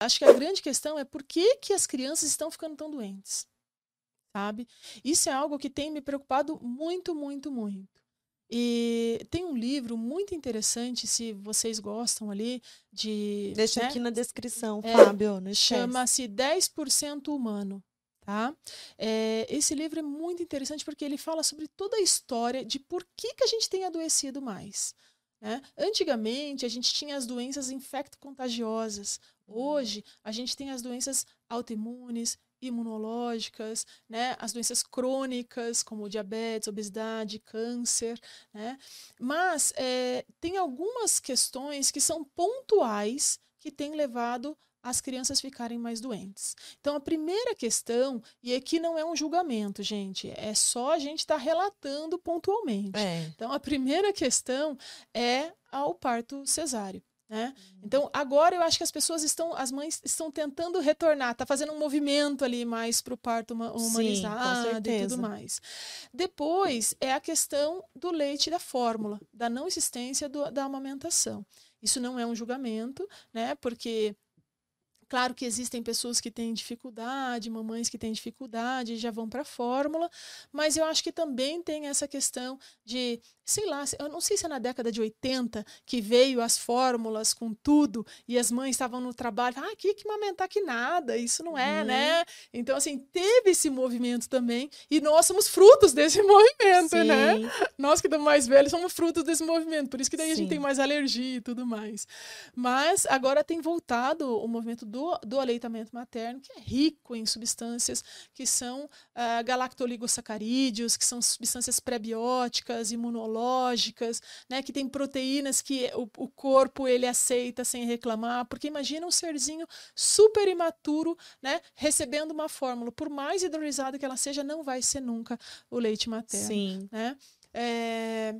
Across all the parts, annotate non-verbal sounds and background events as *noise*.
acho que a grande questão é por que, que as crianças estão ficando tão doentes, sabe? Isso é algo que tem me preocupado muito, muito, muito. E tem um livro muito interessante, se vocês gostam ali, de. Deixa né? aqui na descrição, é, Fábio. Chama-se 10% Humano. Tá? É, esse livro é muito interessante porque ele fala sobre toda a história de por que, que a gente tem adoecido mais. Né? Antigamente, a gente tinha as doenças infecto-contagiosas. Hoje, a gente tem as doenças autoimunes, imunológicas, né? as doenças crônicas, como diabetes, obesidade, câncer. Né? Mas é, tem algumas questões que são pontuais que têm levado as crianças ficarem mais doentes. Então, a primeira questão, e aqui não é um julgamento, gente, é só a gente estar tá relatando pontualmente. É. Então, a primeira questão é ao parto cesáreo. Né? Uhum. Então, agora eu acho que as pessoas estão, as mães estão tentando retornar, tá fazendo um movimento ali mais para o parto humanizado Sim, e tudo mais. Depois é a questão do leite da fórmula, da não existência do, da amamentação. Isso não é um julgamento, né? Porque Claro que existem pessoas que têm dificuldade, mamães que têm dificuldade e já vão para a fórmula, mas eu acho que também tem essa questão de, sei lá, eu não sei se é na década de 80 que veio as fórmulas com tudo e as mães estavam no trabalho, ah, que que amamentar que nada, isso não é, uhum. né? Então, assim, teve esse movimento também e nós somos frutos desse *laughs* movimento, né? Sim. né? Nós que estamos mais velhos somos frutos desse movimento, por isso que daí Sim. a gente tem mais alergia e tudo mais. Mas agora tem voltado o movimento do do, do aleitamento materno, que é rico em substâncias que são uh, galactoligosacarídeos, que são substâncias prebióticas, imunológicas, né, que tem proteínas que o, o corpo ele aceita sem reclamar, porque imagina um serzinho super imaturo, né, recebendo uma fórmula, por mais hidrolisada que ela seja, não vai ser nunca o leite materno. Sim. Né? É,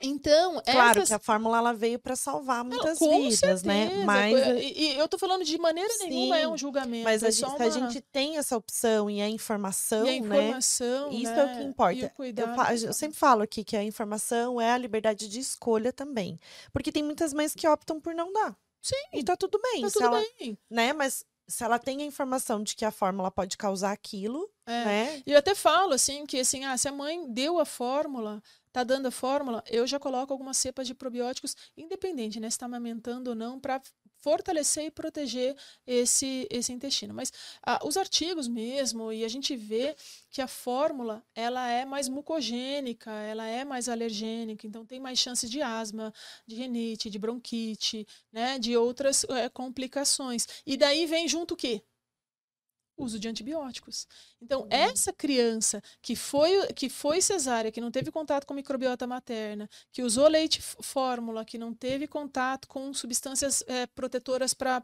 então, claro essas... que a fórmula ela veio para salvar muitas Não, vidas, né? certeza. né? Mas e, e, eu tô falando de maneira Sim, nenhuma é um julgamento. Mas a, é gente, uma... a gente tem essa opção e a informação, e a né? informação, né? Isso né? é o que importa. O eu, eu, sempre falo aqui que a informação é a liberdade de escolha também, porque tem muitas mães que optam por não dar. Sim. E tá tudo bem. Tá tudo ela, bem. Né? Mas se ela tem a informação de que a fórmula pode causar aquilo, é. né? E eu até falo assim que assim, ah, se a mãe deu a fórmula, tá dando a fórmula, eu já coloco algumas cepas de probióticos, independente, né, se está amamentando ou não, para fortalecer e proteger esse, esse intestino. Mas ah, os artigos mesmo, e a gente vê que a fórmula ela é mais mucogênica, ela é mais alergênica, então tem mais chances de asma, de renite, de bronquite, né, de outras é, complicações. E daí vem junto o quê? Uso de antibióticos. Então, uhum. essa criança que foi, que foi cesárea, que não teve contato com microbiota materna, que usou leite fórmula, que não teve contato com substâncias é, protetoras para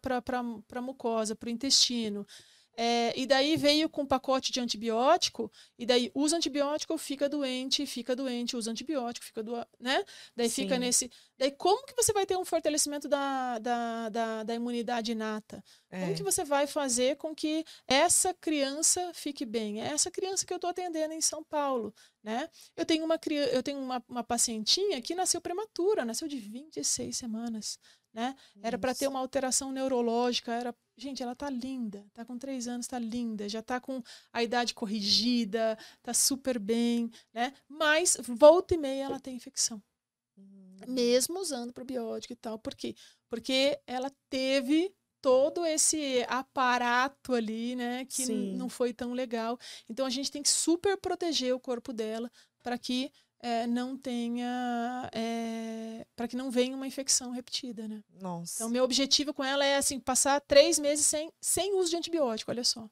a mucosa, para o intestino, é, e daí veio com um pacote de antibiótico, e daí usa antibiótico, fica doente, fica doente, usa antibiótico, fica doente, né? Daí Sim. fica nesse. Daí, como que você vai ter um fortalecimento da, da, da, da imunidade inata? É. Como que você vai fazer com que essa criança fique bem? É essa criança que eu estou atendendo em São Paulo, né? Eu tenho uma, eu tenho uma, uma pacientinha que nasceu prematura, nasceu de 26 semanas né? Era para ter uma alteração neurológica, era gente, ela tá linda, tá com três anos, tá linda, já tá com a idade corrigida, tá super bem, né? Mas volta e meia ela tem infecção, uhum. mesmo usando probiótico e tal, por quê? Porque ela teve todo esse aparato ali, né, que não foi tão legal. Então a gente tem que super proteger o corpo dela para que é, não tenha. É, para que não venha uma infecção repetida, né? Nossa. Então, meu objetivo com ela é assim, passar três meses sem, sem uso de antibiótico, olha só.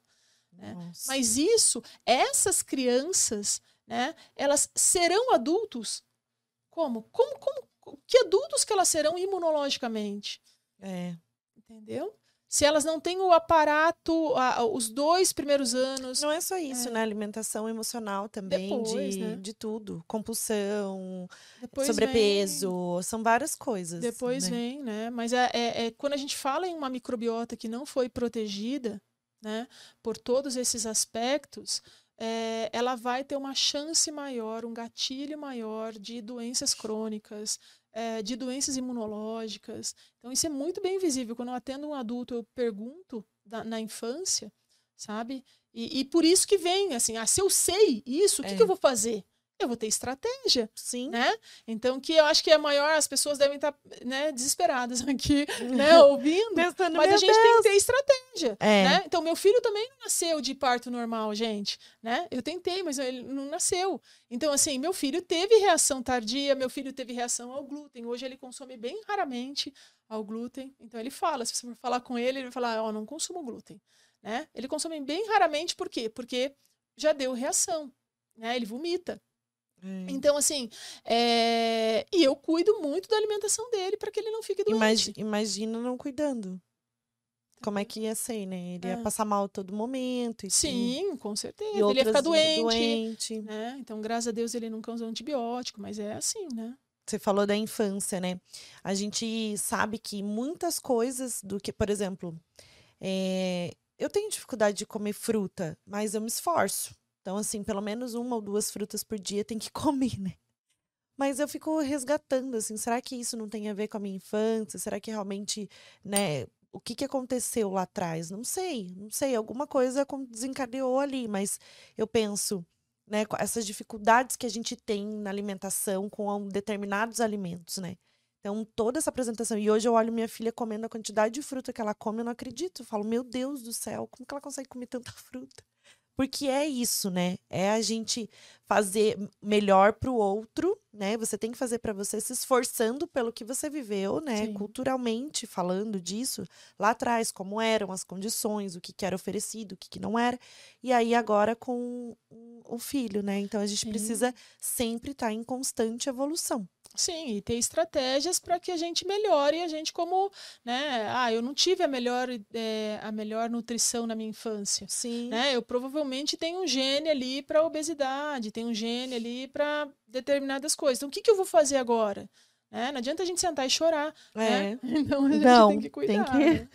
Né? Mas isso, essas crianças, né, elas serão adultos como? Como, como? Que adultos que elas serão imunologicamente? É. Entendeu? Se elas não têm o aparato, a, os dois primeiros anos. Não é só isso, é. né? Alimentação emocional também, Depois, de, né? de tudo. Compulsão, Depois sobrepeso, vem... são várias coisas. Depois né? vem, né? Mas é, é, é, quando a gente fala em uma microbiota que não foi protegida, né, por todos esses aspectos, é, ela vai ter uma chance maior, um gatilho maior de doenças crônicas, é, de doenças imunológicas. Então, isso é muito bem visível. Quando eu atendo um adulto, eu pergunto da, na infância, sabe? E, e, por isso que vem, assim, ah, se eu sei isso, o que, é. que eu vou fazer? Eu vou ter estratégia. Sim. Né? Então, que eu acho que é maior, as pessoas devem estar né, desesperadas *laughs* aqui, né, *laughs* ouvindo. Pensando, mas a gente Deus. tem que ter estratégia. É. Né? Então, meu filho também não nasceu de parto normal, gente. Né? Eu tentei, mas ele não nasceu. Então, assim, meu filho teve reação tardia, meu filho teve reação ao glúten. Hoje ele consome bem raramente ao glúten. Então, ele fala, se você for falar com ele, ele vai falar, ó, oh, não consumo glúten. Né? Ele consome bem raramente, por quê? Porque já deu reação. Né? Ele vomita. É. Então, assim, é... e eu cuido muito da alimentação dele para que ele não fique doente. Imagina, imagina não cuidando. Como é que ia ser, né? Ele ia é. passar mal todo momento. Sim, com certeza. Ele ia ficar doente. doente. Né? Então, graças a Deus, ele nunca usou antibiótico, mas é assim, né? Você falou da infância, né? A gente sabe que muitas coisas do que, por exemplo, é... eu tenho dificuldade de comer fruta, mas eu me esforço. Então, assim, pelo menos uma ou duas frutas por dia tem que *laughs* comer, né? Mas eu fico resgatando, assim, será que isso não tem a ver com a minha infância? Será que realmente, né, o que, que aconteceu lá atrás? Não sei, não sei, alguma coisa desencadeou ali, mas eu penso, né, essas dificuldades que a gente tem na alimentação com determinados alimentos, né? Então, toda essa apresentação. E hoje eu olho minha filha comendo a quantidade de fruta que ela come, eu não acredito. Eu falo, meu Deus do céu, como que ela consegue comer tanta fruta? Porque é isso, né? É a gente fazer melhor para o outro, né? Você tem que fazer para você se esforçando pelo que você viveu, né? Sim. Culturalmente falando disso, lá atrás, como eram as condições, o que, que era oferecido, o que, que não era. E aí agora com o filho, né? Então a gente Sim. precisa sempre estar tá em constante evolução. Sim, e ter estratégias para que a gente melhore a gente como, né? Ah, eu não tive a melhor, é, a melhor nutrição na minha infância. Sim. Né? Eu provavelmente tenho um gene ali para obesidade, tenho um gene ali para determinadas coisas. Então, o que, que eu vou fazer agora? Né? Não adianta a gente sentar e chorar. Né? É. Né? *laughs* Então, a gente não, tem que cuidar. Tem que... Né?